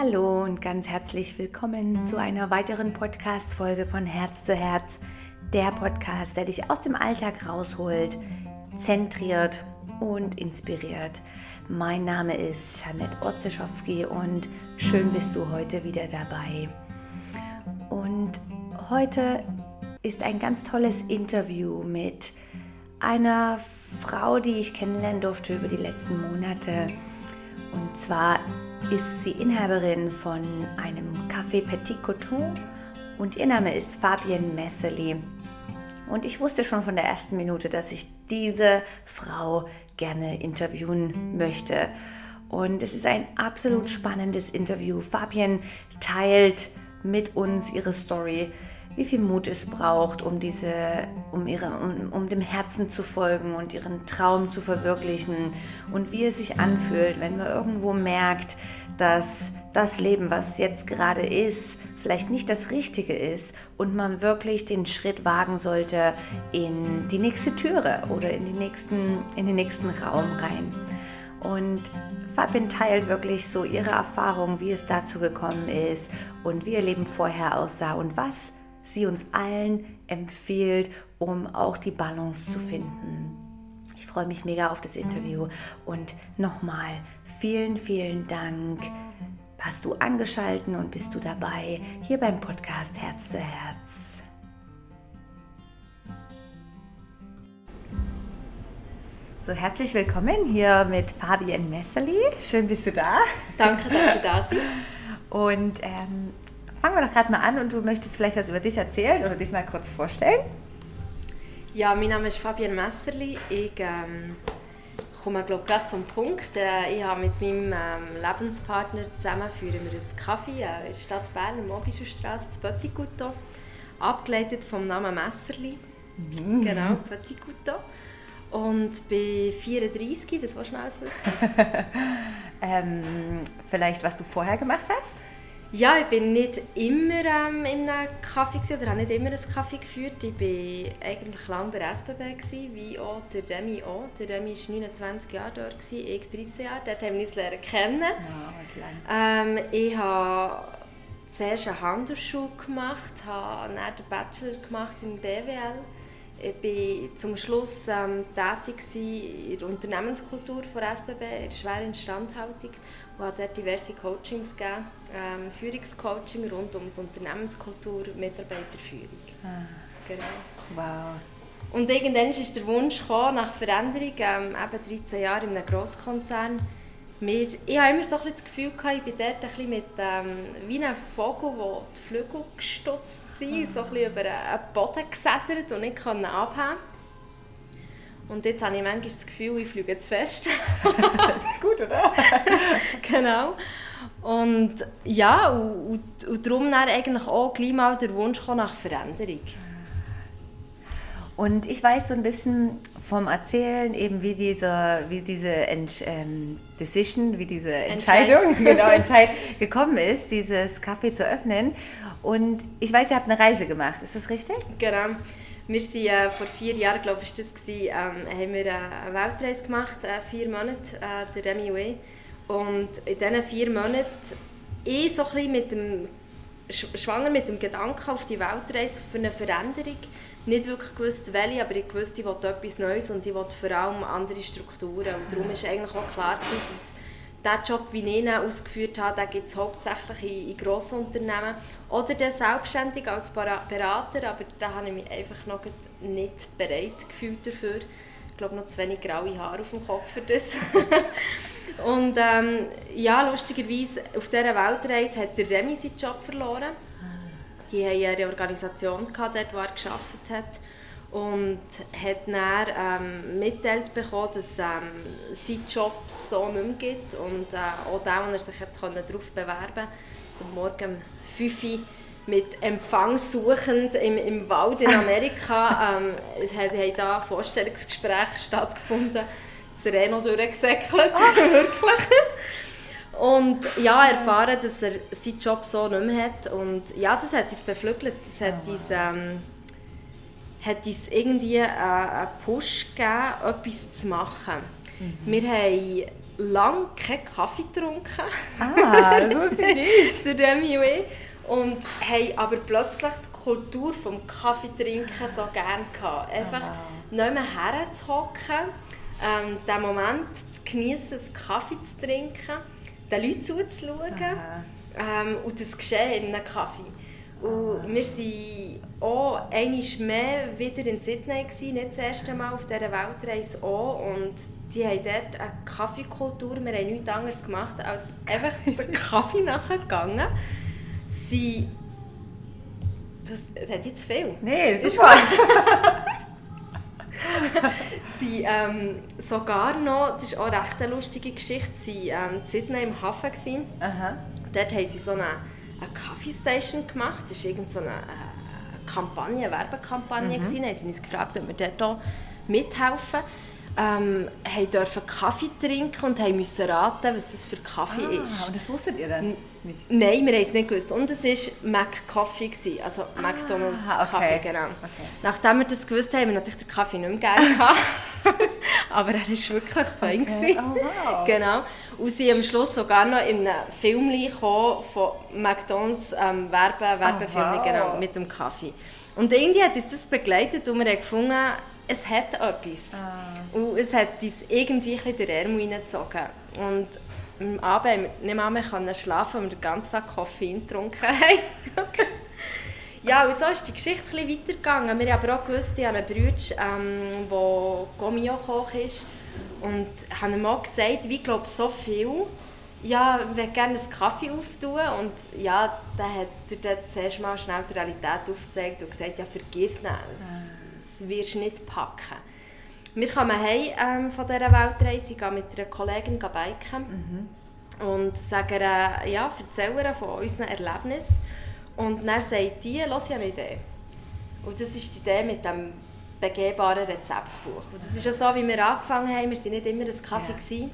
Hallo und ganz herzlich willkommen zu einer weiteren Podcast-Folge von Herz zu Herz. Der Podcast, der dich aus dem Alltag rausholt, zentriert und inspiriert. Mein Name ist Janette Otzeschowski und schön bist du heute wieder dabei. Und heute ist ein ganz tolles Interview mit einer Frau, die ich kennenlernen durfte über die letzten Monate. Und zwar ist sie Inhaberin von einem Café Petit Coton und ihr Name ist Fabienne Messeli. Und ich wusste schon von der ersten Minute, dass ich diese Frau gerne interviewen möchte. Und es ist ein absolut spannendes Interview. Fabienne teilt mit uns ihre Story, wie viel Mut es braucht, um, diese, um, ihre, um, um dem Herzen zu folgen und ihren Traum zu verwirklichen und wie es sich anfühlt, wenn man irgendwo merkt, dass das Leben, was jetzt gerade ist, vielleicht nicht das Richtige ist und man wirklich den Schritt wagen sollte in die nächste Türe oder in, die nächsten, in den nächsten Raum rein. Und Fabin teilt wirklich so ihre Erfahrung, wie es dazu gekommen ist und wie ihr Leben vorher aussah und was sie uns allen empfiehlt, um auch die Balance zu finden. Ich freue mich mega auf das Interview und nochmal vielen, vielen Dank. Hast du angeschalten und bist du dabei hier beim Podcast Herz zu Herz. So, herzlich willkommen hier mit Fabienne Messerli. Schön bist du da. Danke, dass du da bist. Und ähm, fangen wir doch gerade mal an und du möchtest vielleicht was über dich erzählen oder dich mal kurz vorstellen. Ja, mein Name ist Fabienne Messerli. Ich ähm, komme glaube gerade zum Punkt. Äh, ich habe mit meinem ähm, Lebenspartner zusammen führen wir einen Kaffee äh, in der Stadt Bern, im Obischstrasse, zu Petit Couteau, abgeleitet vom Namen Messerli. Mhm. Genau, Petit Couteau. Und bin 34, was willst du noch alles wissen? ähm, vielleicht, was du vorher gemacht hast? Ja, ich bin nicht immer ähm, in einem Kaffee gewesen, oder habe nicht immer einen Kaffee geführt. Ich war eigentlich lange bei der SBB, gewesen, wie auch der Remy auch. Der Remy war 29 Jahre dort, gewesen, ich 13 Jahre. Dort haben wir uns lernen kennen. Ja, ähm, ich habe zuerst eine Handelsschule gemacht, habe dann den Bachelor gemacht im BWL. Ich war zum Schluss ähm, tätig in der Unternehmenskultur der SBB, in der schweren Instandhaltung und habe dort diverse Coachings gegeben, ähm, Führungscoaching rund um die Unternehmenskultur, Mitarbeiterführung. Ah. Genau. Wow. Und irgendwann ist der Wunsch gekommen, nach Veränderung, ähm, eben 13 Jahre in einem Grosskonzern, mir, ich habe immer so ein das Gefühl gehabt, ich bin dort ein bisschen mit, ähm, wie ein Vogel, der die Flügel gestutzt sind, so ein bisschen über einen Boden gesättert und nicht abheben und jetzt habe ich manchmal das Gefühl, ich fliege zu fest. das ist gut, oder? genau. Und ja, und, und, und darum dann eigentlich auch gleich mal der Wunsch nach Veränderung. Und ich weiß so ein bisschen vom Erzählen, eben wie diese, wie diese Ent, ähm, Decision, wie diese Entscheidung Entscheid. genau, Entscheid gekommen ist, dieses Café zu öffnen. Und ich weiß, ihr habt eine Reise gemacht, ist das richtig? Genau. Wir sind äh, vor vier Jahren, glaube ich, das gewesen, ähm, haben wir eine Weltreise gemacht, äh, vier Monate, äh, der Remy Way. Und in diesen vier Monaten ich so ein mit dem schwanger mit dem Gedanken auf die Weltreise für eine Veränderung. Nicht wirklich gewusst, welche, aber ich wusste, ich wollte etwas Neues und ich wollte vor allem andere Strukturen. Und darum war eigentlich auch klar, dass der Job, wie ich ihn ausgeführt habe, gibt es hauptsächlich in, in grossen Unternehmen. Oder der selbstständig als Berater, aber da habe ich mich einfach noch nicht bereit gefühlt dafür. Ich glaube, noch zu wenig graue Haare auf dem Kopf für das. und ähm, ja, lustigerweise, auf dieser Weltreise hat der Remy seinen Job verloren. Die hatten eine Organisation, gehabt, dort, wo er gearbeitet hat und hat dann ähm, mitteilt bekommen, dass ähm, sein Job so nicht mehr gibt und äh, auch der, wo er sich hat darauf bewerben konnte, morgen um 5 Uhr mit Empfang suchend im, im Wald in Amerika. ähm, es hat, haben da Vorstellungsgespräche stattgefunden. Das Reno durchgesäckelt, ah. wirklich. Und ja, erfahren, dass er seinen Job so nicht mehr hat. Und ja, das hat uns beflügelt. Das hat oh, uns... Ähm, hat uns irgendwie einen Push gegeben, etwas zu machen. Mhm. Wir haben lange keinen Kaffee getrunken. Ah, das wusste ich nicht. der und haben aber plötzlich die Kultur des Kaffeetrinken so gerne gehabt. Einfach oh, wow. nicht mehr herzuhocken, ähm, den Moment zu genießen, einen Kaffee zu trinken, den Leuten zuzuschauen ähm, und das Geschehen in einem Kaffee. Und wir waren auch einmal mehr wieder in Sydney, gewesen, nicht das erste Mal auf dieser Weltreise auch. Und die haben dort eine Kaffeekultur. Wir haben nichts anderes gemacht, als einfach den Kaffee nachgegangen. Sie... Du redest jetzt viel. Nein, das ist gut. sie ähm, sogar noch, das ist auch eine recht lustige Geschichte, sie ähm, in Sydney im Hafen. Aha. Dort haben sie so eine eine Kaffeestation gemacht. Das war irgendeine so eine Kampagne, eine Werbekampagne. Mhm. Gewesen. Dann haben sie uns gefragt, ob wir dort mithelfen ähm, haben dürfen Kaffee trinken und haben müssen raten, was das für Kaffee ah, ist. Und das wusstet ihr dann nicht? Nein, wir haben es nicht gewusst. Und es war McCoffee, also ah, McDonalds okay. Kaffee, genau. Okay. Nachdem wir das gewusst haben, haben wir natürlich den Kaffee nicht mehr gerne gehabt. Aber er war wirklich fein. Okay. Oh, wow. Genau. Und sie am Schluss sogar noch in einem Film von McDonalds ähm, Werbe, Werbefilm, oh, wow. genau, mit dem Kaffee. Und irgendwie hat uns das begleitet und wir haben gefunden, es hat etwas. Ah. Und es hat uns irgendwie ein den Ärmel hineingezogen. Und am Abend nicht mehr schlafen, weil wir den ganzen Tag Koffein getrunken haben. ja, und so ist die Geschichte ein weitergegangen. Wir haben aber auch gewusst, ich habe einen Bruder, ähm, der Gomio-Koch ist. Und haben ihm auch gesagt, wie glaube so viel, ja, ich würde gerne einen Kaffee auftun. Und ja, dann hat er dann zuerst mal schnell die Realität aufgezeigt und gesagt, ja, vergiss es, das, wirst du nicht packen. Wir kommen heim ähm, von dieser Weltreise, ich gehe mit einer Kollegin biken mhm. und sagen, äh, ja, erzählen von unseren Erlebnissen. Und dann sagt die, lass ja eine Idee. Und das ist die Idee mit dem begehbaren Rezeptbuch. Und das ist ja so, wie wir angefangen haben. Wir waren nicht immer ein Kaffee.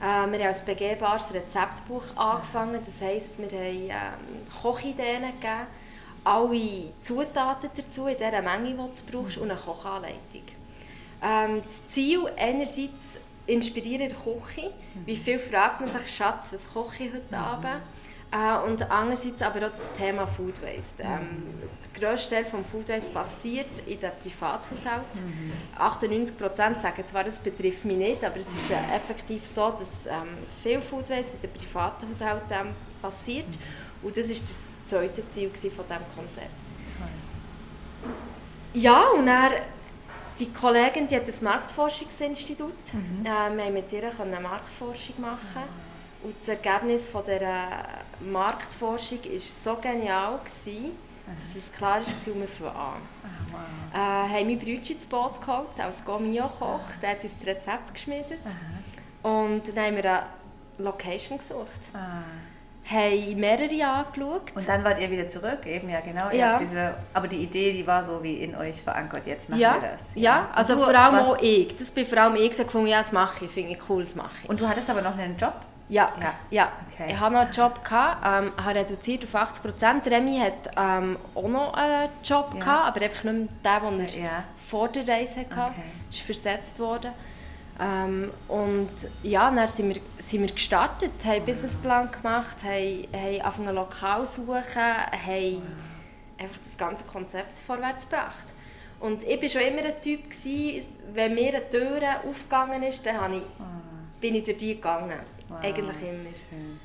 Ja. Äh, wir haben als begehbares Rezeptbuch angefangen. Das heisst, wir haben ähm, Kochideen gegeben, alle Zutaten dazu, in der Menge, die du brauchst, und eine Kochanleitung. Ähm, das Ziel einerseits inspirieren in Küche. Wie viel fragt man sich, Schatz, was koche ich heute mhm. Abend? Äh, und andererseits aber auch das Thema Food Waste. Ähm, der grösste Teil des Food Waste passiert in den Privathaushalten. Mhm. 98% sagen zwar, das betrifft mich nicht, aber es ist äh, effektiv so, dass ähm, viel Food Waste in den Privathaushalten ähm, passiert. Mhm. Und das war das zweite Ziel von diesem Konzept. Ja, und dann die Kollegin die hat ein Marktforschungsinstitut. Mhm. Äh, wir konnten mit ihr eine Marktforschung machen. Mhm. Und das Ergebnis von dieser Marktforschung war so genial, gewesen, dass es klar war, wo wir von an. Oh, wow. äh, haben mein Brüder ins Boot geholt, als Gomio-Koch. Der hat uns das Rezept geschmiedet. Und dann haben wir eine Location gesucht. Ah. Haben mehrere angeschaut. Und dann wart ihr wieder zurück, eben, ja genau. Ja. Diese, aber die Idee, die war so wie in euch verankert, jetzt machen ja. wir das. Ja, ja. also vor allem auch ich. Das bin vor allem ich, gesagt, ja, das mache ich, finde ich cool, das mache ich. Und du hattest aber noch einen Job? Ja, ja. ja. Okay. ich hatte noch einen Job, gehabt, ähm, habe reduziert auf 80 Prozent. Remy hat ähm, auch noch einen Job, gehabt, aber einfach nicht mehr den, den er vor der Reise hatte. Okay. ist versetzt worden. Ähm, und ja, dann sind wir, sind wir gestartet, haben einen Businessplan gemacht, haben, haben angefangen ein Lokal zu suchen, haben einfach das ganze Konzept vorwärts gebracht. Und ich war schon immer ein Typ, gewesen, wenn mir eine Tür aufgegangen ist, dann ich, ah. bin ich durch die gegangen. Wow. Eigentlich immer. Schön.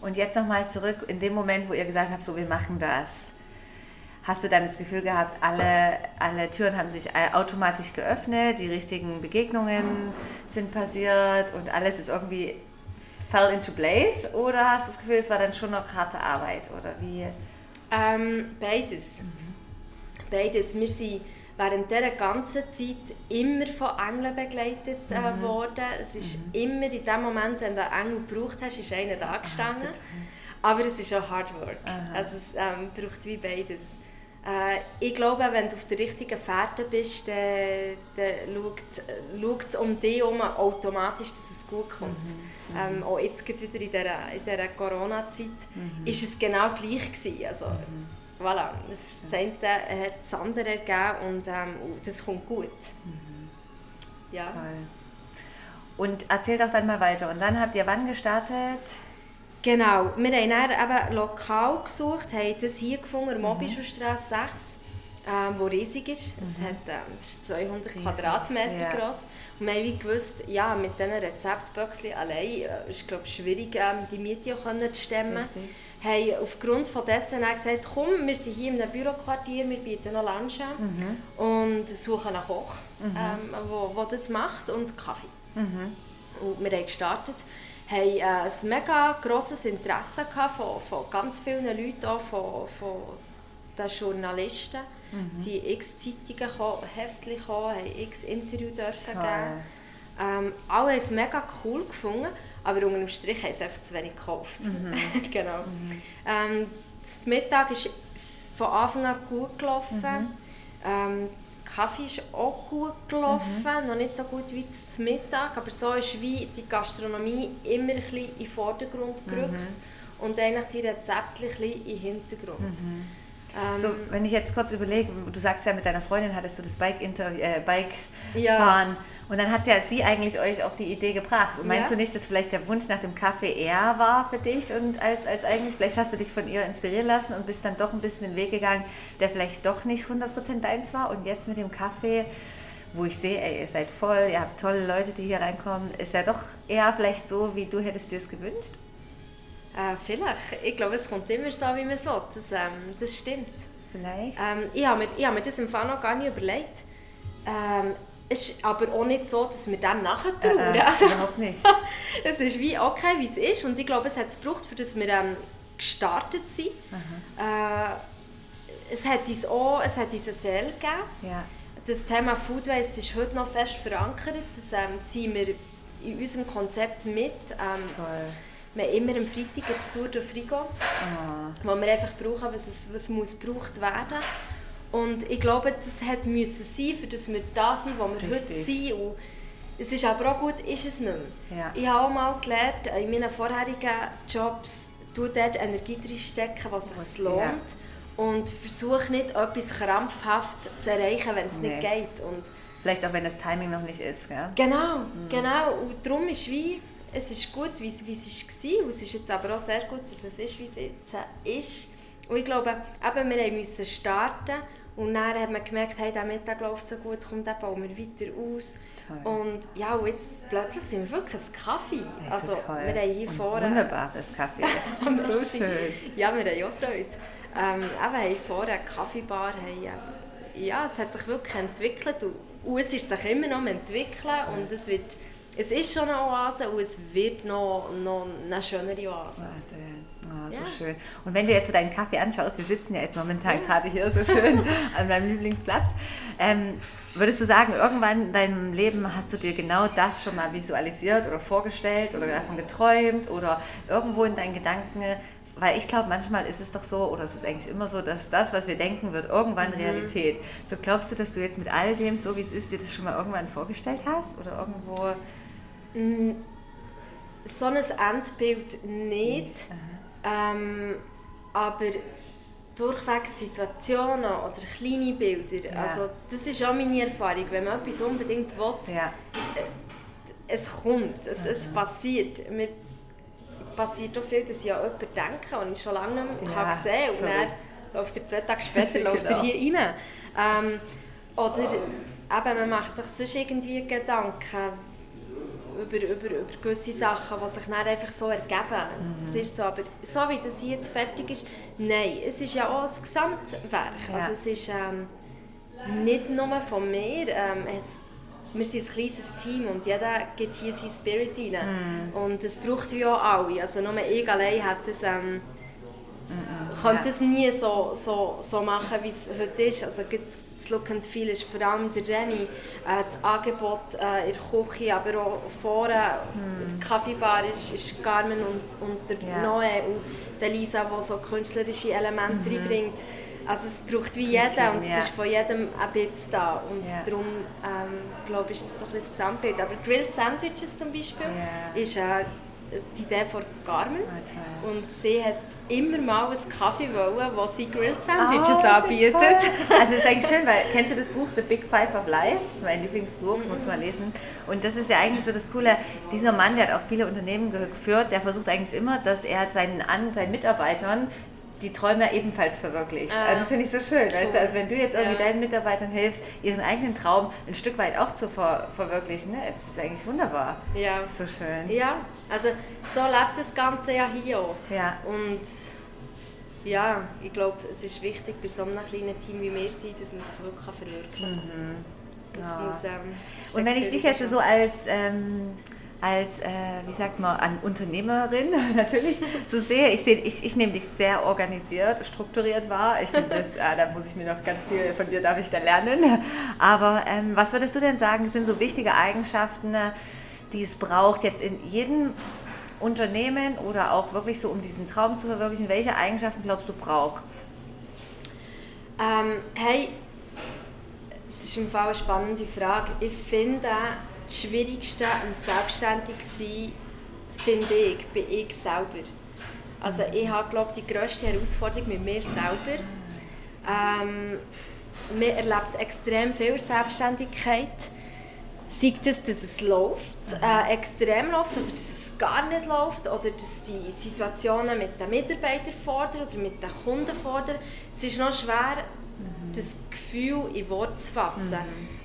Und jetzt nochmal zurück, in dem Moment, wo ihr gesagt habt, so wir machen das. Hast du dann das Gefühl gehabt, alle, alle Türen haben sich automatisch geöffnet, die richtigen Begegnungen sind passiert und alles ist irgendwie fell into place? Oder hast du das Gefühl, es war dann schon noch harte Arbeit? Oder wie? Ähm, beides. Mhm. Beides. Wir sind während dieser ganzen Zeit immer von Engeln begleitet äh, mhm. worden. Es ist mhm. immer in dem Moment, wenn du einen Engel gebraucht hast, ist einer da gestanden. Aber es ist auch Hard Work. Aha. Also es ähm, braucht wie beides. Äh, ich glaube, wenn du auf der richtigen Fährte bist, dann, dann schaut, es um dich herum automatisch, dass es gut kommt. Mhm. Ähm, auch jetzt wieder in dieser, in dieser Corona-Zeit mhm. ist es genau gleich gewesen. Also, mhm voilà, das, das eine hat das andere ergeben und ähm, das kommt gut. Mhm. Ja. Toll. Und erzähl doch dann mal weiter. Und dann habt ihr wann gestartet? Genau, wir haben dann eben lokal gesucht, haben das hier gefunden, in Mobischulstraße 6, ähm, wo riesig ist. Es hat, ähm, ist 200 Riesig, Quadratmeter ja. groß. Und wir haben gewusst, ja, mit diesen Rezeptböckchen allein äh, ist es schwierig, ähm, die Miete auch zu stemmen. Richtig. haben aufgrund von dessen gesagt, komm, wir sind hier in einem Büroquartier, wir bieten noch Lunch mhm. und suchen einen Koch, mhm. ähm, wo, wo das macht und Kaffee. Mhm. Und wir haben gestartet haben äh, ein mega grosses Interesse von, von ganz vielen Leuten, auch von, von den Journalisten. Mhm. Sie x Zeitungen gekommen, Heftchen gekommen, haben x Interviews dürfen geben. Ähm, alle haben es mega cool gefunden, aber unter dem Strich haben sie einfach zu wenig gekauft. Mhm. genau. Mhm. Ähm, das Mittag ist von Anfang an gut gelaufen. Mhm. Ähm, Kaffee ist auch gut gelaufen, mhm. noch nicht so gut wie zum Mittag, aber so ist wie die Gastronomie immer ein bisschen in den Vordergrund gerückt mhm. und eigentlich die Rezepte ein bisschen in den Hintergrund. Mhm. Ähm, so, wenn ich jetzt kurz überlege, du sagst ja, mit deiner Freundin hattest du das Bike-Fahren äh, Bike ja. und dann hat ja sie eigentlich euch auf die Idee gebracht. Und meinst ja. du nicht, dass vielleicht der Wunsch nach dem Kaffee eher war für dich und als, als eigentlich, vielleicht hast du dich von ihr inspirieren lassen und bist dann doch ein bisschen den Weg gegangen, der vielleicht doch nicht 100% deins war und jetzt mit dem Kaffee wo ich sehe, ey, ihr seid voll, ihr habt tolle Leute, die hier reinkommen, ist ja doch eher vielleicht so, wie du hättest dir es gewünscht? Äh, vielleicht. Ich glaube, es kommt immer so, wie man es will. Das, ähm, das stimmt. Vielleicht. Ähm, ich habe mir, ich habe mir das im Fall noch gar nicht überlegt. Ähm, es ist aber auch nicht so, dass wir dem nachher trauern. Äh, äh, also, überhaupt nicht. es ist wie okay, wie es ist. Und ich glaube, es hat es gebraucht, für dass wir ähm, gestartet sind. Äh, es hat uns auch es hat uns eine Seele gegeben. Ja. Das Thema Food Waste ist heute noch fest verankert. Das ähm, ziehen wir in unserem Konzept mit. Ähm, wir haben immer am Freitag jetzt Tour de Frigo, ah. wo wir einfach brauchen, was, es, was muss gebraucht werden Und ich glaube, das hat müssen sein, für dass wir da sind, wo wir Richtig. heute sind. Und es ist aber auch gut, ist es nicht mehr. Ja. Ich habe auch mal gelernt, in meinen vorherigen Jobs, du dort Energie reinstecken, was sich lohnt. Ja. Und versuche nicht, etwas krampfhaft zu erreichen, wenn es nee. nicht geht. Und Vielleicht auch, wenn das Timing noch nicht ist. Gell? Genau, mhm. genau. Und darum ist wie es ist gut, wie es, wie es war. Und es ist jetzt aber auch sehr gut, dass es ist, wie es jetzt ist. Und ich glaube, eben, wir mussten starten und dann hat man gemerkt, hey, der Mittag läuft so gut, kommt den bauen wir weiter aus. Toll. Und ja, und jetzt plötzlich sind wir wirklich ein Kaffee. Also, so wir haben hier vorne... Wunderbares Kaffee. so schön. Ja, wir haben auch Freude. Ähm, eben, hier vorne eine Kaffeebar. Haben, äh, ja, es hat sich wirklich entwickelt und, und es ist sich immer noch entwickeln und es wird es ist schon eine Oase und es wird noch, noch eine schönere Oase. Oh, oh, so ja. schön. Und wenn du jetzt so deinen Kaffee anschaust, wir sitzen ja jetzt momentan ja. gerade hier so schön an meinem Lieblingsplatz, ähm, würdest du sagen, irgendwann in deinem Leben hast du dir genau das schon mal visualisiert oder vorgestellt oder davon geträumt oder irgendwo in deinen Gedanken weil ich glaube, manchmal ist es doch so, oder es ist eigentlich immer so, dass das, was wir denken, wird irgendwann mhm. Realität. So glaubst du, dass du jetzt mit all dem, so wie es ist, dir das schon mal irgendwann vorgestellt hast? Oder irgendwo so ein Endbild nicht. Ähm, aber durchweg Situationen oder kleine Bilder. Ja. Also, das ist auch meine Erfahrung. Wenn man etwas unbedingt will, ja. äh, es kommt, es, mhm. es passiert. Mir passiert auch viel, dass ich an jemanden denke, den ich schon lange nicht mehr ja, gesehen habe. Und dann läuft er zwei Tage später läuft er genau. hier rein. Ähm, oder eben, man macht sich sonst irgendwie Gedanken, über, über, über gewisse Sachen, die sich dann einfach so ergeben. Mhm. Das ist so, aber so wie das hier jetzt fertig ist, nein, es ist ja auch ein Gesamtwerk. Ja. Also es ist ähm, nicht nur von mir, ähm, es, wir sind ein kleines Team und jeder gibt hier seinen Spirit rein. Mhm. Und es braucht wie auch alle. Also nur ich allein hat es... Ähm, mhm. könnte es nie so, so, so machen, wie es heute ist. Also das Look and Feel ist vor allem der Remy, äh, das Angebot äh, in der Küche, aber auch vorne, hm. der Kaffeebar ist, ist Carmen und, und der yeah. Noe und der Lisa, die so künstlerische Elemente mhm. reinbringt. Also es braucht wie jeder und es ist von jedem ein bisschen da und yeah. darum ähm, glaube ich, ist das so ein das Gesamtbild. Aber Grilled Sandwiches zum Beispiel yeah. ist äh, die Idee von Carmen. Ah, und sie hat immer mal einen Kaffee wollen, wo sie Grilled Sandwiches Oh, anbietet. Also es ist eigentlich schön, weil kennst du das Buch The Big Five of Life? Das ist mein Lieblingsbuch, das musst du mal lesen. Und das ist ja eigentlich so das Coole, dieser Mann, der hat auch viele Unternehmen geführt, der versucht eigentlich immer, dass er seinen, seinen Mitarbeitern die Träume ebenfalls verwirklicht. Ah. Also das finde ich so schön. Weißt du? Also wenn du jetzt irgendwie Ja. deinen Mitarbeitern hilfst, ihren eigenen Traum ein Stück weit auch zu ver verwirklichen, ne? das ist eigentlich wunderbar. Ja. Das ist so schön. ja, also so lebt das Ganze ja hier auch. Ja. Und ja, ich glaube, es ist wichtig bei so einem kleinen Team wie wir sind, dass man sich wirklich verwirklichen kann. Das Ja. muss, ähm, Und wenn ich dich jetzt so als, ähm, als äh, wie sagt man, an Unternehmerin natürlich so sehe, ich, ich, ich nehme dich sehr organisiert, strukturiert wahr. Ich finde, das, ah, da muss ich mir noch ganz viel von dir, darf ich da lernen. Aber ähm, was würdest du denn sagen, sind so wichtige Eigenschaften, äh, die es braucht jetzt in jedem Unternehmen oder auch wirklich so, um diesen Traum zu verwirklichen? Welche Eigenschaften glaubst du braucht es? Ähm, hey, das ist im Fall eine spannende Frage. Ich finde, das Schwierigste am selbstständig sein, finde ich, bin ich selber. Also ich habe, glaube die grösste Herausforderung mit mir selber. Ähm, man erlebt extrem viel Selbstständigkeit. Sei das, dass es läuft, äh, extrem läuft, oder dass es gar nicht läuft, oder dass die Situationen mit den Mitarbeitern fordern oder mit den Kunden fordern. Es ist noch schwer, das Gefühl in Worte zu fassen.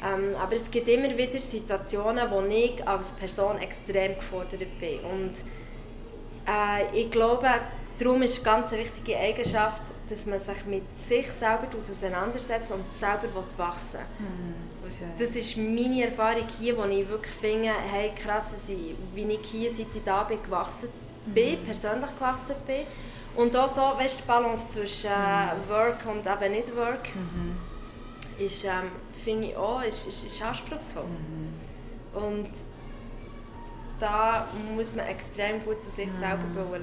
Ähm, aber es gibt immer wieder Situationen, wo ich als Person extrem gefordert bin. Und äh, ich glaube, darum ist eine ganz wichtige Eigenschaft, dass man sich mit sich selber auseinandersetzt und selber will wachsen Schön. Das ist meine Erfahrung hier, wo ich wirklich finde, hey, krass, wie ich hier, seit ich da bin, gewachsen bin, persönlich gewachsen bin. Und auch so, weißt, die Balance zwischen äh, Work und eben nicht Work, ist, ähm, finde ich auch, ist, ist, ist anspruchsvoll. Und da muss man extrem gut zu sich selber schauen.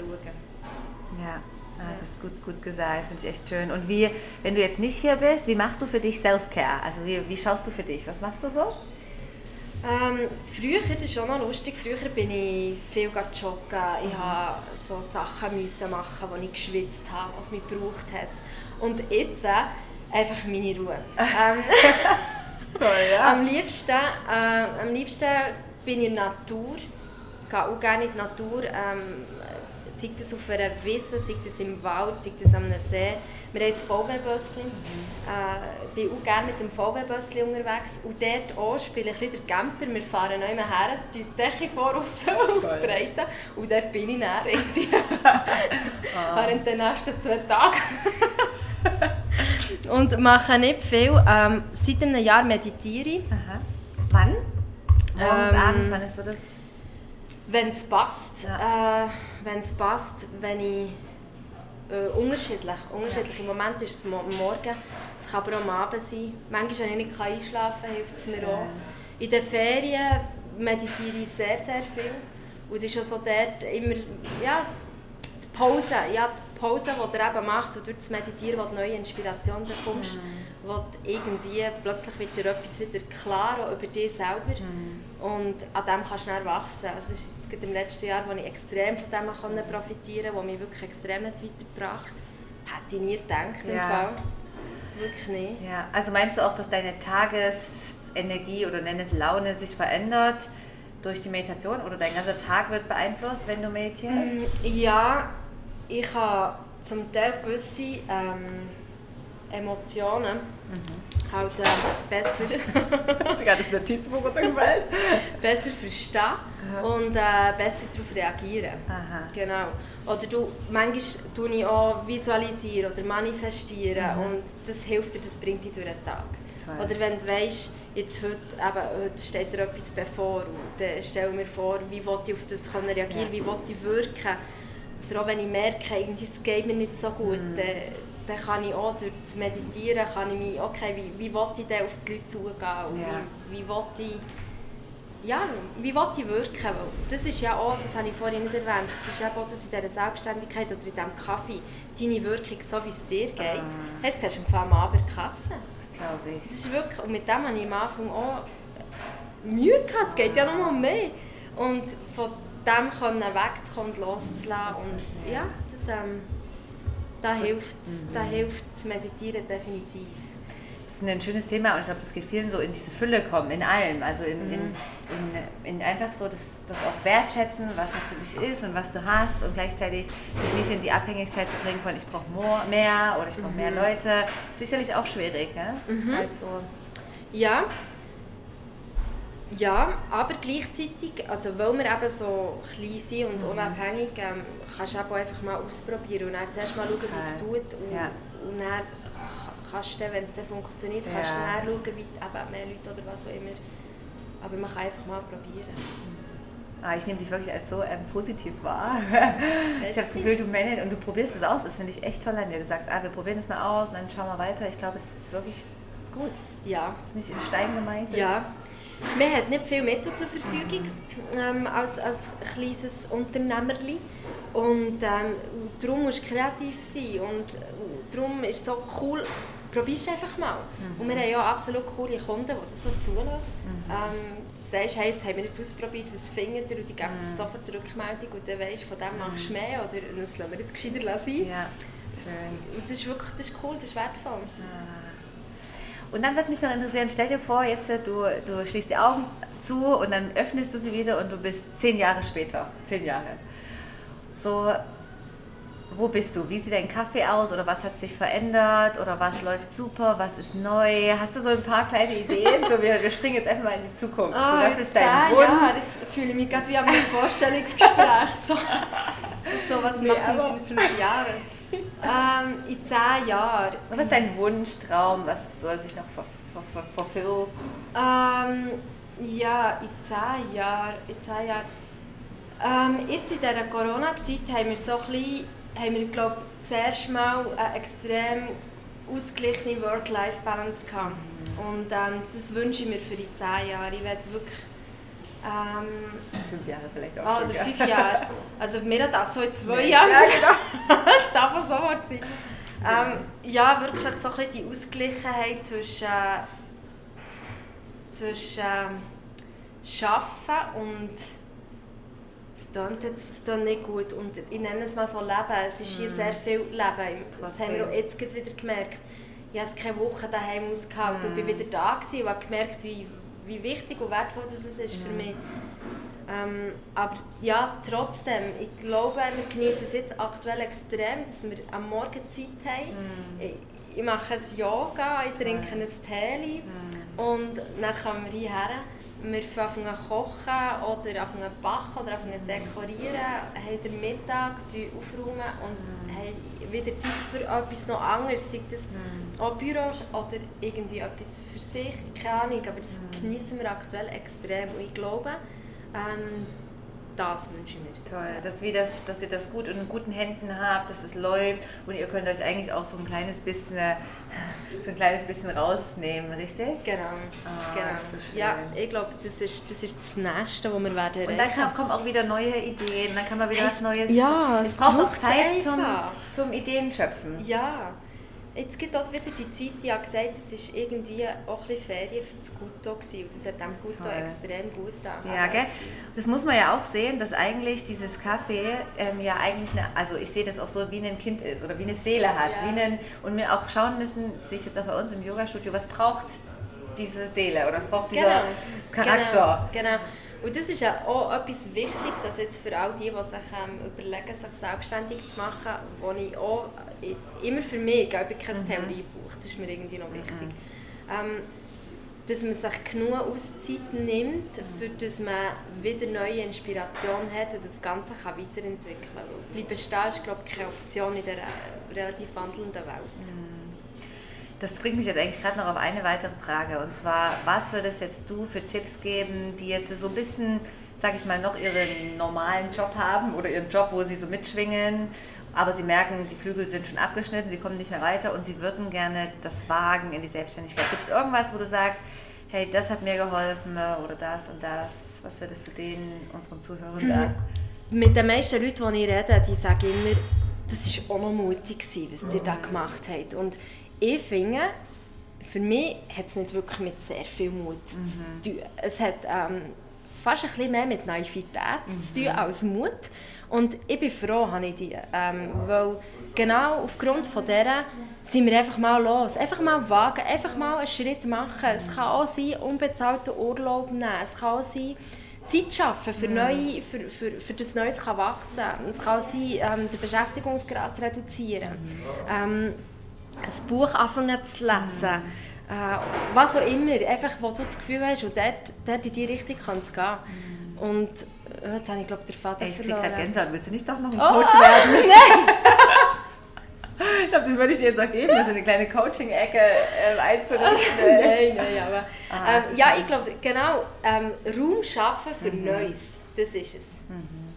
Ja, ah, das ist gut, gut gesagt, finde ich echt schön. Und wie, wenn du jetzt nicht hier bist, wie machst du für dich Self-Care? Also wie, wie schaust du für dich? Was machst du so? Ähm, früher, das ist schon noch lustig, früher bin ich viel joggen. Ich musste so Sachen müssen machen, die ich geschwitzt habe, was mich gebraucht hat. Und jetzt äh, einfach meine Ruhe. ähm, Toll, am, liebsten, äh, am liebsten bin ich in der Natur. Ich gehe auch gerne in die Natur. Ähm, sei das auf einer Wiese, sei das im Wald, sei das am See. Wir haben ein VW-Bösschen. Äh, bin auch gerne mit dem VW-Bösschen unterwegs. Und dort auch spiele ich ein bisschen den Camper. Wir fahren neu her, die Decke voraus ausbreiten. Und dort bin ich dann irgendwie während den nächsten zwei Tagen. Und mache nicht viel. Ähm, seit einem Jahr meditiere ich. Aha. Wann? Morgens, Ähm, abends, wann ist so das? Wenn es passt, äh, wenn es passt, wenn ich äh, unterschiedlich, unterschiedlich. Im Moment ist es mo- am Morgen, es kann aber auch am Abend sein. Manchmal, wenn ich nicht einschlafen kann, hilft es mir auch. In den Ferien meditiere ich sehr, sehr viel. Und es ist schon so dort immer, ja, die Pause, ja, die Pause, die du eben machst, und durch das Meditieren, wo du neue Inspiration bekommst, wo du irgendwie plötzlich wird dir etwas wieder klar, auch über dich selber. Und an dem kannst du dann wachsen. Also das ist jetzt im letzten Jahr, wo ich extrem von dem konnte profitieren konnte, wo mich wirklich extrem hat weitergebracht Hätte ich nie gedacht im Ja. Fall. Wirklich nicht. Ja, also meinst du auch, dass deine Tagesenergie oder nenn es Laune sich verändert durch die Meditation oder dein ganzer Tag wird beeinflusst, wenn du meditierst? Mm, Ja, ich habe zum Teil gewisse ähm, Emotionen halt äh, besser, gerade das Notizbuch runtergefallen? besser verstehen und äh, besser darauf reagieren. Aha. Genau. Oder du, manchmal tue ich auch visualisieren oder manifestieren und das hilft dir, das bringt dich durch den Tag. Toll. Oder wenn du weißt, jetzt heute, eben, heute steht dir etwas bevor und dann stell mir vor, wie will ich auf das reagieren, Ja. wie will ich wirken. Oder auch wenn ich merke, irgendwie, es geht mir nicht so gut, Mhm. dann, dann kann ich auch durch das Meditieren, kann ich mich, okay, wie, wie will ich denn auf die Leute zugehen und Ja. wie, wie will ich ja, wie will ich wirken? Weil das ist ja auch, das habe ich vorhin nicht erwähnt, das ist eben auch das in dieser Selbstständigkeit oder in diesem Kaffee, deine Wirkung, so wie es dir geht. Ah. Jetzt hast du Fall am Abend Kasse. Das glaube Das ich. ist wirklich, und mit dem habe ich am Anfang auch Mühe gehabt, es geht ja noch mal mehr. Und von dem können wegzukommen und loszulassen. Und ja, das, ähm, da, hilft, mhm. da hilft das Meditieren definitiv ist ein schönes Thema und ich glaube, das geht vielen so in diese Fülle kommen, in allem. Also in, mhm. in, in, in, einfach so das, das auch wertschätzen, was natürlich ist und was du hast und gleichzeitig dich nicht in die Abhängigkeit zu bringen von ich brauche mehr oder ich brauche mhm. mehr Leute. Sicherlich auch schwierig, ne? Mhm. Also, ja. Ja, aber gleichzeitig, also weil wir eben so klein sind und mhm. unabhängig, ähm, kannst du auch einfach mal ausprobieren und dann zuerst mal schauen, wie es tut und, ja. und dann kannst du, wenn es dann funktioniert, ja. kannst du dann schauen, wie eben mehr Leute oder was auch immer. Aber man kann einfach mal probieren. Ah, ich nehme dich wirklich als so ähm, positiv wahr. ich habe das Gefühl, du managst und du probierst es aus. Das finde ich echt toll an dir. Du sagst, ah, wir probieren es mal aus und dann schauen wir weiter. Ich glaube, das ist wirklich gut. Ja. Das ist nicht in Stein gemeißelt. Ja. Man hat nicht viel Mittel zur Verfügung ähm, als, als kleines Unternehmerli. Und ähm, darum musst du kreativ sein. Und darum ist es so cool, probier es einfach mal. Mhm. Und wir haben ja absolut coole Kunden, die das so zulassen. Mhm. Ähm, sagst, hey, das haben wir jetzt ausprobiert, was findet ihr? Und die geben mhm. dir sofort eine Rückmeldung und dann weißt von dem machst du mhm. mehr oder das lassen wir jetzt gescheiter sein. Ja, schön. Und das ist wirklich das ist cool, das ist wertvoll. Ah. Und dann würde mich noch interessieren, stell dir vor, jetzt äh, du, du schließt die Augen zu und dann öffnest du sie wieder und du bist zehn Jahre später, zehn Jahre. So, wo bist du? Wie sieht dein Kaffee aus oder was hat sich verändert oder was läuft super, was ist neu? Hast du so ein paar kleine Ideen? So, wir, wir springen jetzt einfach mal in die Zukunft. Oh, so, was ist dein ja, Wunsch? Ja, jetzt fühle ich mich gerade wie am Vorstellungsgespräch. So, so was nee, machen Sie in fünf Jahren? Ähm, in zehn Jahren. Was ist dein Wunschtraum? Was soll sich noch verfüllen? Ähm, ja, in zehn Jahren. In zehn Jahren. Ähm, jetzt in dieser Corona-Zeit haben wir so ein bisschen haben wir, glaube zuerst mal eine extrem ausgeglichene Work-Life-Balance gehabt. Und ähm, das wünsche ich mir für die zehn Jahre. Ich werde wirklich... Ähm, fünf Jahre vielleicht auch ah, schon, Oder fünf Jahre. Also mir darf so in zwei Jahren ja, genau. Es darf auch so sein. Ähm, ja, wirklich so ein die Ausgleichheit zwischen, zwischen äh, Arbeiten und es klingt jetzt das nicht gut und ich nenne es mal so Leben. Es ist hier mm. sehr viel Leben. Das haben wir auch jetzt wieder gemerkt. Ich habe keine Woche daheim ausgehalten mm. und bin wieder da gewesen und habe gemerkt, wie, wie wichtig und wertvoll das ist für mich. Ähm, aber ja, trotzdem, ich glaube, wir genießen es jetzt aktuell extrem, dass wir am Morgen Zeit haben. Mm. Ich, ich mache ein Yoga, ich trinke ein Tee mm. und dann kommen wir hierher wir anfangen zu kochen oder anfangen zu backen oder anfangen zu dekorieren, haben den Mittag, aufräumen und mm. haben wieder Zeit für etwas noch anderes, sei das mm. auch Büros oder irgendwie etwas für sich, keine Ahnung, aber das mm. genießen wir aktuell extrem und ich glaube, ähm, das wünsche ich mir. Toll, dass, wir das, dass ihr das gut in guten Händen habt, dass es läuft und ihr könnt euch eigentlich auch so ein kleines bisschen, so ein kleines bisschen rausnehmen, richtig? Genau. Ah, genau. So ja, ich glaube, das ist, das ist das Nächste, was wir werden Und dann kommen auch wieder neue Ideen, dann kann man wieder was Neues Ja, es braucht auch Zeit zum, zum Ideenschöpfen. Ja. Jetzt gibt auch wieder die Zeit, die hat gesagt, es war irgendwie auch ein bisschen Ferien für das Guto gewesen. und das hat dem Guto Toll. extrem gut getan. Ja, gell? Das muss man ja auch sehen, dass eigentlich dieses Kaffee ähm, ja eigentlich eine, also ich sehe das auch so, wie ein Kind ist oder wie eine Seele hat. Ja. Wie einen, und wir auch schauen müssen, sehe ich jetzt auch bei uns im Yoga-Studio, was braucht diese Seele oder was braucht dieser genau. Charakter. Genau, genau. Und das ist ja auch etwas Wichtiges, also jetzt für all die, die sich ähm, überlegen, sich selbstständig zu machen, wo ich auch immer für mich, ich habe keine mhm. Theorie brauche, das ist mir irgendwie noch wichtig. Mhm. Ähm, dass man sich genug Auszeit nimmt, für dass man wieder neue Inspiration hat und das Ganze kann weiterentwickeln kann. Bleiben stehen ist, glaube ich, keine Option in dieser relativ wandelnden Welt. Mhm. Das bringt mich jetzt eigentlich gerade noch auf eine weitere Frage. Und zwar, was würdest jetzt du für Tipps geben, die jetzt so ein bisschen, sag ich mal, noch ihren normalen Job haben oder ihren Job, wo sie so mitschwingen, aber sie merken, die Flügel sind schon abgeschnitten, sie kommen nicht mehr weiter und sie würden gerne das wagen in die Selbstständigkeit. Gibt es irgendwas, wo du sagst, hey, das hat mir geholfen oder das und das? Was würdest du denen, unseren Zuhörern sagen? Mit den meisten Leuten, die ich rede, die sagen immer, das war auch noch mutig, was ihr da gemacht habt. Und ich finde, für mich hat es nicht wirklich mit sehr viel Mut mhm. zu tun. Es hat ähm, fast ein bisschen mehr mit Naivität mhm. zu tun als Mut. Und ich bin froh, habe ich die. Ähm, weil genau aufgrund von dieser sind wir einfach mal los. Einfach mal wagen, einfach mal einen Schritt machen. Es kann auch sein, unbezahlten Urlaub nehmen. Es kann auch sein, Zeit schaffen, für, neue, für, für, für das Neues kann wachsen Es kann auch sein, ähm, den Beschäftigungsgrad zu reduzieren. Ähm, ein Buch anfangen zu lesen. Äh, was auch immer, einfach, wo du das Gefühl hast, und dort, dort in die Richtung kann es gehen. Und äh, jetzt habe ich glaube der Vater Ey, ich verloren. Ich Gänsehaut. Willst du nicht doch noch ein oh, Coach werden? Nein! ich glaube, das würde ich dir jetzt auch geben, so eine kleine Coaching-Ecke äh, einzurichten. nein, nein, aber... Ah, ähm, ja, ich glaube, genau, ähm, Raum schaffen für mhm. Neues, das ist es. Mhm.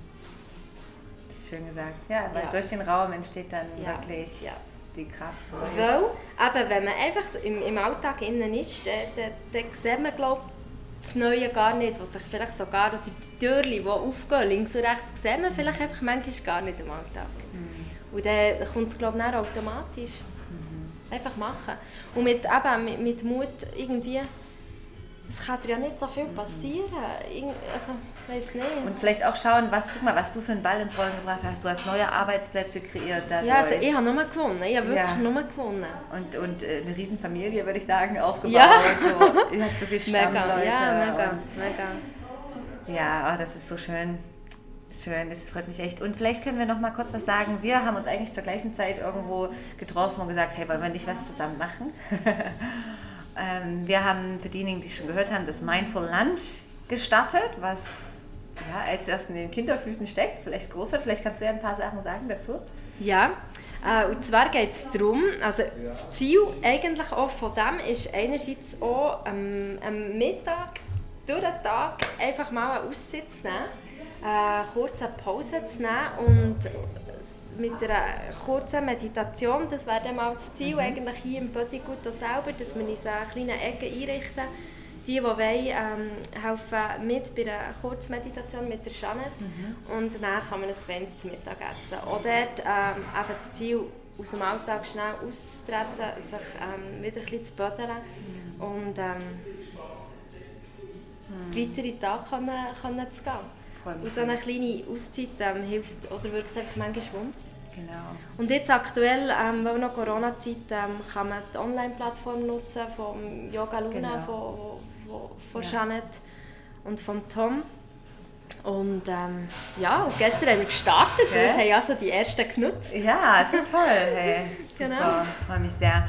Das ist schön gesagt. Ja, weil ja. durch den Raum entsteht dann ja. wirklich... Ja die Kraft. Weil, eben, wenn man einfach im, im Alltag innen ist, dann, dann, dann sieht man, glaube das Neue gar nicht, was sich vielleicht sogar die Türen, die aufgehen, links und rechts, sieht man vielleicht einfach manchmal gar nicht im Alltag. Mhm. Und dann kommt es, glaube ich, automatisch. Mhm. Einfach machen. Und mit, eben, mit, mit Mut irgendwie es kann dir ja nicht so viel passieren. Also, weiß nicht. Und vielleicht auch schauen, was, guck mal, was du für einen Ball ins Rollen gebracht hast. Du hast neue Arbeitsplätze kreiert dadurch. Ja, also ich habe nur gewonnen. Ich habe wirklich ja. nur gewonnen. Und, und äh, eine Riesenfamilie, würde ich sagen, aufgebaut. Ja. So. Ihr habt so viel Stammleute. Ja, mega, mega. Ja, oh, das ist so schön. Schön, das freut mich echt. Und vielleicht können wir noch mal kurz was sagen. Wir haben uns eigentlich zur gleichen Zeit irgendwo getroffen und gesagt, hey, wollen wir nicht was zusammen machen? Ähm, wir haben für diejenigen, die schon gehört haben, das Mindful Lunch gestartet, was ja, als erst in den Kinderfüßen steckt, vielleicht groß wird. Vielleicht kannst du ja ein paar Sachen sagen dazu. Ja, äh, und zwar geht es darum, also das Ziel eigentlich auch von dem ist einerseits auch ähm, am Mittag durch den Tag einfach mal eine Auszeit zu nehmen, äh, kurz eine Pause zu nehmen und mit einer kurzen Meditation, das wäre dann mal das Ziel mhm. eigentlich hier im Bodygood selber, dass wir uns eine kleine Ecke einrichten. Die, die wollen, ähm, helfen mit bei einer Kurzmeditation mit der Janet mhm. und dann kann man ein feines zu Mittag essen. Oder ähm, eben das Ziel, aus dem Alltag schnell auszutreten, sich ähm, wieder ein bisschen zu bödeln mhm. und ähm, mhm. weiter in den Tag können, können zu gehen. Und so eine kleine Auszeit ähm, hilft oder wirkt einfach manchmal Wunder. Genau. Und jetzt aktuell, ähm, weil noch Corona-Zeit, ähm, kann man die Online-Plattform nutzen von Yoga Luna, genau. von, von, von ja. Janet und von Tom. Und ähm, ja, und gestern haben wir gestartet okay. und es haben also die ersten genutzt. Ja, so toll. Hey, genau. super, genau. freue mich sehr.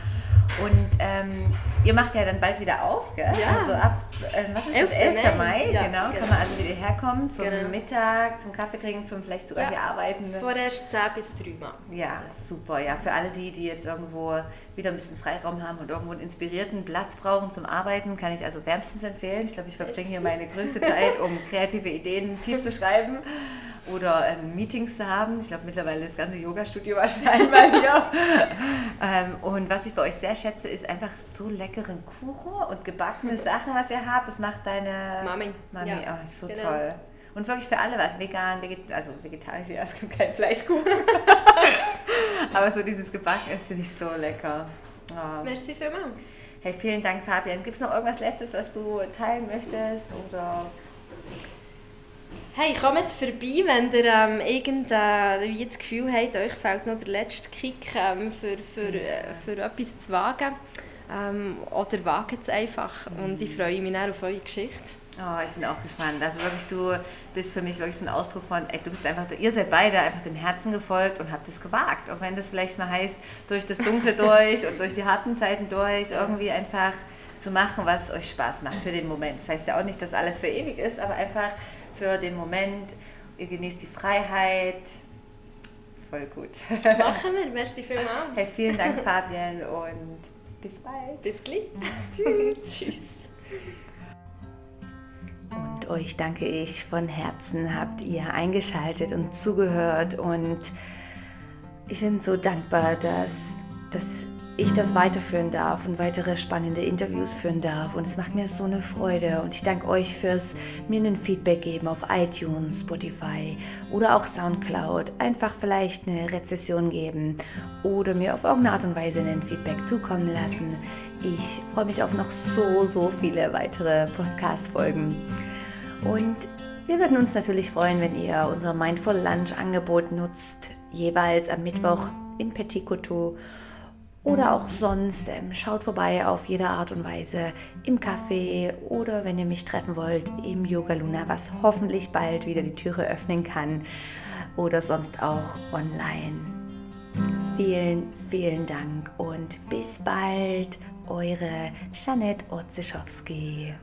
Und ähm, ihr macht ja dann bald wieder auf, gell? Ja. Also ab, äh, was ist 11. das, 11. Mai. Ja, genau, genau, kann man also wieder herkommen zum genau. Mittag, zum Kaffee trinken, zum vielleicht sogar ja. hier arbeiten. Vorerst 10 bis 3 Mal. Ja, super. Ja, für alle die, die jetzt irgendwo wieder ein bisschen Freiraum haben und irgendwo einen inspirierten Platz brauchen zum Arbeiten, kann ich also wärmstens empfehlen. Ich glaube, ich verbringe hier meine größte Zeit, um kreative Ideen tief zu schreiben oder ähm, Meetings zu haben. Ich glaube, mittlerweile das ganze Yoga-Studio wahrscheinlich mal hier. ähm, und was ich bei euch sehr schätze, ist einfach so leckeren Kuchen und gebackene Sachen, was ihr habt. Das macht deine Mami. Mami, ja. oh, ist so genau. toll. Und wirklich für alle was, vegan, veget also vegetarisch, ja, es gibt keinen Fleischkuchen. Aber so dieses Gebacken ist nicht so lecker. Oh. Merci vielmals. Hey, vielen Dank, Fabian. Gibt es noch irgendwas Letztes, was du teilen möchtest? Oder Hey, kommt vorbei, wenn ihr ähm, irgendein äh, das Gefühl habt, euch fehlt noch der letzte Kick ähm, für, für, äh, für etwas zu wagen. Ähm, oder wagt es einfach. Und ich freue mich auf eure Geschichte. Oh, ich bin auch gespannt. Also wirklich, du bist für mich wirklich so ein Ausdruck von, ey, du bist einfach, ihr seid beide einfach dem Herzen gefolgt und habt es gewagt. Auch wenn das vielleicht mal heißt, durch das Dunkle durch und durch die harten Zeiten durch, irgendwie einfach zu machen, was euch Spaß macht für den Moment. Das heißt ja auch nicht, dass alles für ewig ist, aber einfach für den Moment. Ihr genießt die Freiheit. Voll gut. Machen wir. Merci vielmals. Hey, vielen Dank, Fabian, und bis bald. Bis gleich. Tschüss. Tschüss. Und euch danke ich von Herzen, habt ihr eingeschaltet und zugehört und ich bin so dankbar, dass, dass ich das weiterführen darf und weitere spannende Interviews führen darf. Und es macht mir so eine Freude. Und ich danke euch fürs mir einen Feedback geben auf iTunes, Spotify oder auch Soundcloud. Einfach vielleicht eine Rezession geben oder mir auf irgendeine Art und Weise einen Feedback zukommen lassen. Ich freue mich auf noch so, so viele weitere Podcast-Folgen. Und wir würden uns natürlich freuen, wenn ihr unser Mindful Lunch Angebot nutzt, jeweils am Mittwoch im Petit Couteau oder auch sonst. Ähm, schaut vorbei auf jede Art und Weise im Café oder wenn ihr mich treffen wollt im Yoga Luna, was hoffentlich bald wieder die Türe öffnen kann oder sonst auch online. Vielen, vielen Dank und bis bald, eure Janette Otzischowski.